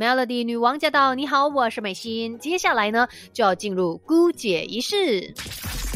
Melody 女王驾到！你好，我是美心。接下来呢，就要进入姑姐仪式。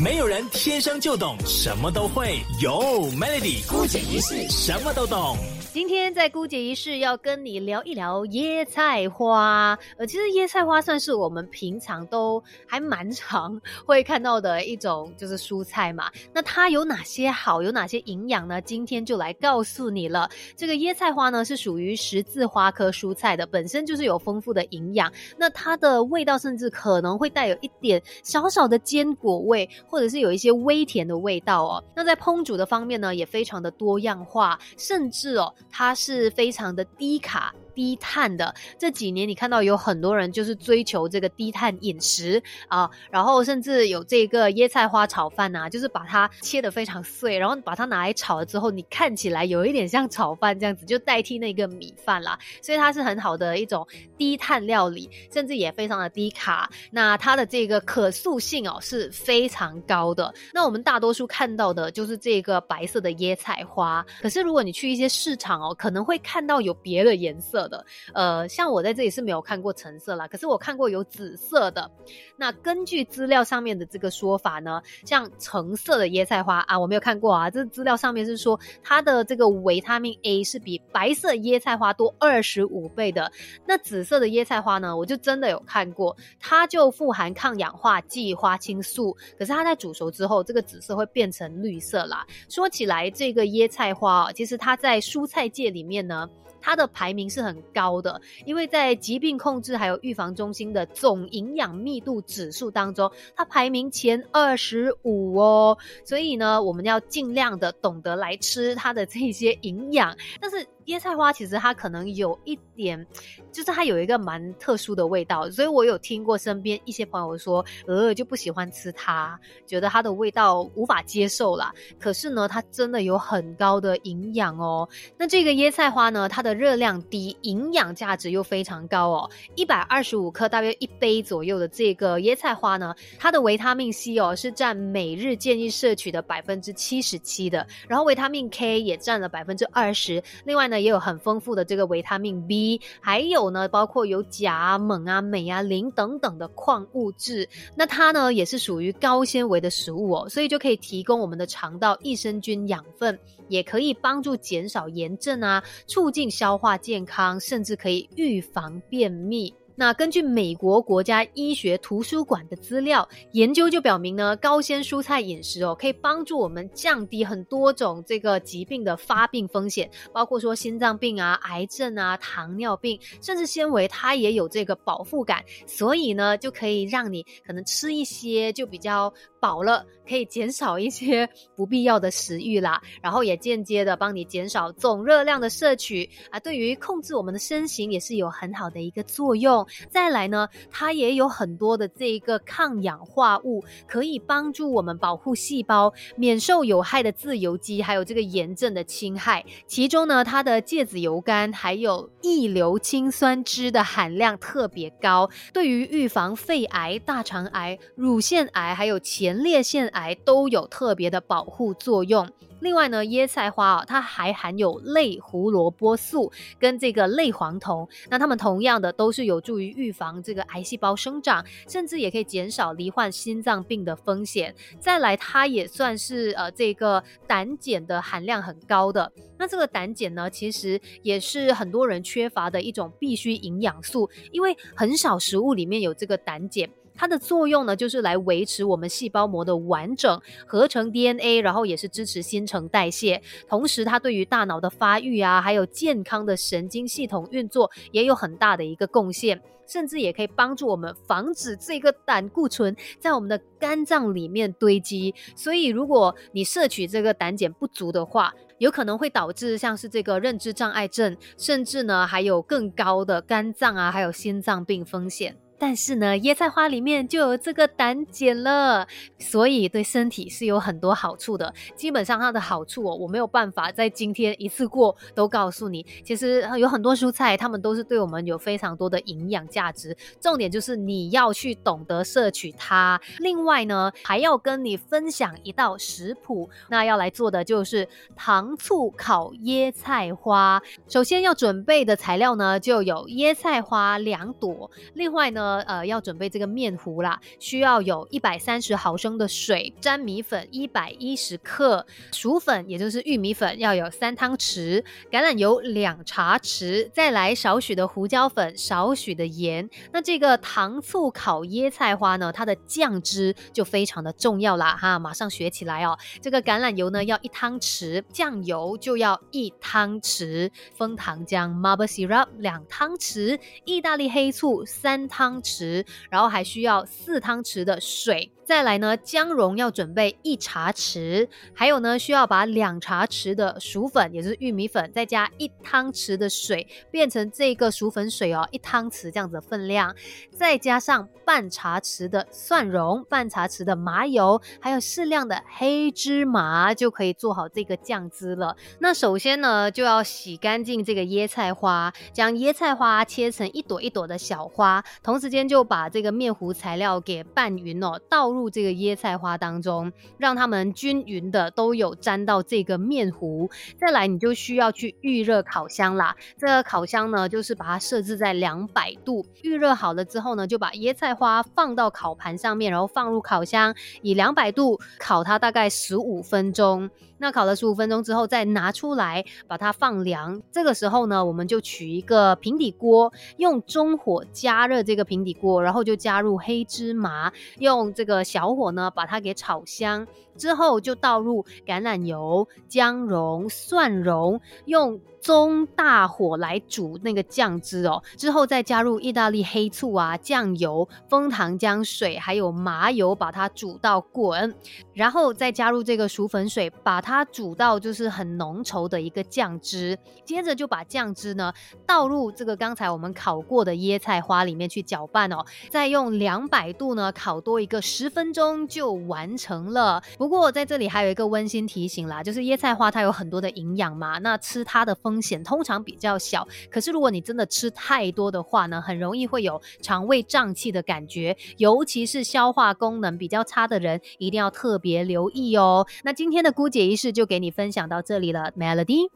没有人天生就懂什么都会，有 Melody 姑姐一式什么都懂。今天在姑姐一式要跟你聊一聊椰菜花。呃，其实椰菜花算是我们平常都还蛮常会看到的一种就是蔬菜嘛。那它有哪些好，有哪些营养呢？今天就来告诉你了。这个椰菜花呢是属于十字花科蔬菜的，本身就是有丰富的营养。那它的味道甚至可能会带有一点小小的坚果味，或者是有一些微甜的味道哦。那在烹煮的方面呢，也非常的多样化，甚至哦。它是非常的低卡。低碳的这几年，你看到有很多人就是追求这个低碳饮食啊，然后甚至有这个椰菜花炒饭呐，就是把它切得非常碎，然后把它拿来炒了之后，你看起来有一点像炒饭这样子，就代替那个米饭啦。所以它是很好的一种低碳料理，甚至也非常的低卡。那它的这个可塑性哦是非常高的。那我们大多数看到的就是这个白色的椰菜花，可是如果你去一些市场哦，可能会看到有别的颜色。的，呃，像我在这里是没有看过橙色啦，可是我看过有紫色的。那根据资料上面的这个说法呢，像橙色的椰菜花啊，我没有看过啊。这资料上面是说它的这个维他命 A 是比白色椰菜花多二十五倍的。那紫色的椰菜花呢，我就真的有看过，它就富含抗氧化剂花青素，可是它在煮熟之后，这个紫色会变成绿色啦。说起来，这个椰菜花啊其实它在蔬菜界里面呢。它的排名是很高的，因为在疾病控制还有预防中心的总营养密度指数当中，它排名前二十五哦。所以呢，我们要尽量的懂得来吃它的这些营养，但是。椰菜花其实它可能有一点，就是它有一个蛮特殊的味道，所以我有听过身边一些朋友说，呃，就不喜欢吃它，觉得它的味道无法接受啦。可是呢，它真的有很高的营养哦。那这个椰菜花呢，它的热量低，营养价值又非常高哦。一百二十五克，大约一杯左右的这个椰菜花呢，它的维他命 C 哦是占每日建议摄取的百分之七十七的，然后维他命 K 也占了百分之二十。另外呢。也有很丰富的这个维他命 B，还有呢，包括有钾、锰啊、镁啊、磷等等的矿物质。那它呢，也是属于高纤维的食物哦，所以就可以提供我们的肠道益生菌养分，也可以帮助减少炎症啊，促进消化健康，甚至可以预防便秘。那根据美国国家医学图书馆的资料研究就表明呢，高纤蔬菜饮食哦，可以帮助我们降低很多种这个疾病的发病风险，包括说心脏病啊、癌症啊、糖尿病，甚至纤维它也有这个饱腹感，所以呢，就可以让你可能吃一些就比较饱了，可以减少一些 不必要的食欲啦，然后也间接的帮你减少总热量的摄取啊，对于控制我们的身形也是有很好的一个作用。再来呢，它也有很多的这一个抗氧化物，可以帮助我们保护细胞免受有害的自由基，还有这个炎症的侵害。其中呢，它的芥子油苷还有异硫氰酸酯的含量特别高，对于预防肺癌、大肠癌、乳腺癌还有前列腺癌都有特别的保护作用。另外呢，椰菜花啊，它还含有类胡萝卜素跟这个类黄酮，那它们同样的都是有助于预防这个癌细胞生长，甚至也可以减少罹患心脏病的风险。再来，它也算是呃这个胆碱的含量很高的。那这个胆碱呢，其实也是很多人缺乏的一种必需营养素，因为很少食物里面有这个胆碱。它的作用呢，就是来维持我们细胞膜的完整，合成 DNA，然后也是支持新陈代谢。同时，它对于大脑的发育啊，还有健康的神经系统运作也有很大的一个贡献，甚至也可以帮助我们防止这个胆固醇在我们的肝脏里面堆积。所以，如果你摄取这个胆碱不足的话，有可能会导致像是这个认知障碍症，甚至呢还有更高的肝脏啊，还有心脏病风险。但是呢，椰菜花里面就有这个胆碱了，所以对身体是有很多好处的。基本上它的好处哦，我没有办法在今天一次过都告诉你。其实有很多蔬菜，它们都是对我们有非常多的营养价值。重点就是你要去懂得摄取它。另外呢，还要跟你分享一道食谱，那要来做的就是糖醋烤椰菜花。首先要准备的材料呢，就有椰菜花两朵，另外呢，呃，要准备这个面糊啦，需要有一百三十毫升的水，粘米粉一百一十克，薯粉也就是玉米粉要有三汤匙，橄榄油两茶匙，再来少许的胡椒粉，少许的盐。那这个糖醋烤椰菜花呢，它的酱汁就非常的重要啦，哈，马上学起来哦。这个橄榄油呢要一汤匙，酱油就要一汤匙，枫糖浆 （maple syrup） 两汤匙，意大利黑醋三汤汤匙，然后还需要四汤匙的水。再来呢，姜蓉要准备一茶匙，还有呢，需要把两茶匙的薯粉，也就是玉米粉，再加一汤匙的水，变成这个薯粉水哦，一汤匙这样子的分量，再加上半茶匙的蒜蓉，半茶匙的麻油，还有适量的黑芝麻，就可以做好这个酱汁了。那首先呢，就要洗干净这个椰菜花，将椰菜花切成一朵一朵的小花，同时间就把这个面糊材料给拌匀哦，倒。入这个椰菜花当中，让它们均匀的都有沾到这个面糊。再来，你就需要去预热烤箱啦。这个烤箱呢，就是把它设置在两百度。预热好了之后呢，就把椰菜花放到烤盘上面，然后放入烤箱，以两百度烤它大概十五分钟。那烤了十五分钟之后，再拿出来把它放凉。这个时候呢，我们就取一个平底锅，用中火加热这个平底锅，然后就加入黑芝麻，用这个。小火呢，把它给炒香之后，就倒入橄榄油、姜蓉、蒜蓉，用。中大火来煮那个酱汁哦，之后再加入意大利黑醋啊、酱油、枫糖浆水，还有麻油，把它煮到滚，然后再加入这个薯粉水，把它它煮到就是很浓稠的一个酱汁。接着就把酱汁呢倒入这个刚才我们烤过的椰菜花里面去搅拌哦，再用两百度呢烤多一个十分钟就完成了。不过在这里还有一个温馨提醒啦，就是椰菜花它有很多的营养嘛，那吃它的。风险通常比较小，可是如果你真的吃太多的话呢，很容易会有肠胃胀气的感觉，尤其是消化功能比较差的人，一定要特别留意哦。那今天的姑姐于是就给你分享到这里了，Melody。